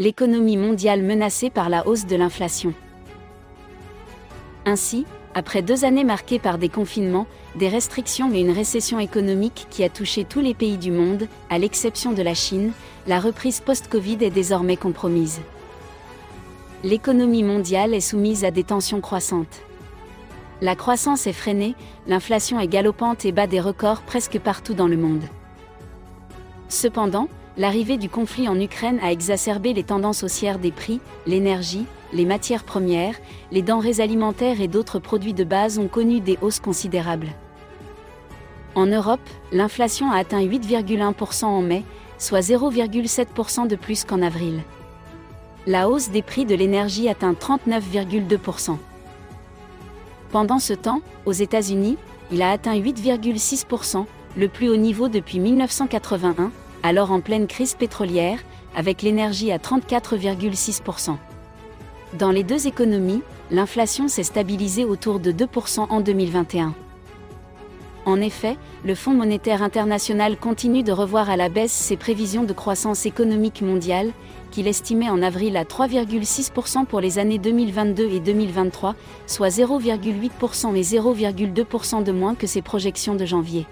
l'économie mondiale menacée par la hausse de l'inflation. Ainsi, après deux années marquées par des confinements, des restrictions et une récession économique qui a touché tous les pays du monde, à l'exception de la Chine, la reprise post-Covid est désormais compromise. L'économie mondiale est soumise à des tensions croissantes. La croissance est freinée, l'inflation est galopante et bat des records presque partout dans le monde. Cependant, l'arrivée du conflit en Ukraine a exacerbé les tendances haussières des prix, l'énergie, les matières premières, les denrées alimentaires et d'autres produits de base ont connu des hausses considérables. En Europe, l'inflation a atteint 8,1% en mai, soit 0,7% de plus qu'en avril. La hausse des prix de l'énergie atteint 39,2%. Pendant ce temps, aux États-Unis, il a atteint 8,6%, le plus haut niveau depuis 1981, alors en pleine crise pétrolière, avec l'énergie à 34,6%. Dans les deux économies, l'inflation s'est stabilisée autour de 2% en 2021. En effet, le Fonds monétaire international continue de revoir à la baisse ses prévisions de croissance économique mondiale, qu'il estimait en avril à 3,6% pour les années 2022 et 2023, soit 0,8% et 0,2% de moins que ses projections de janvier.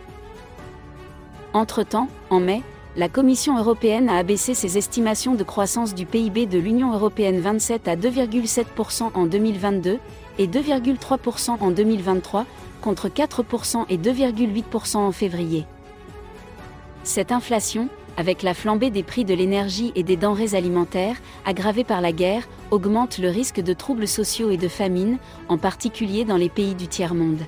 Entre-temps, en mai, la Commission européenne a abaissé ses estimations de croissance du PIB de l'Union européenne 27 à 2,7% en 2022 et 2,3% en 2023, contre 4% et 2,8% en février. Cette inflation, avec la flambée des prix de l'énergie et des denrées alimentaires, aggravée par la guerre, augmente le risque de troubles sociaux et de famine, en particulier dans les pays du tiers-monde.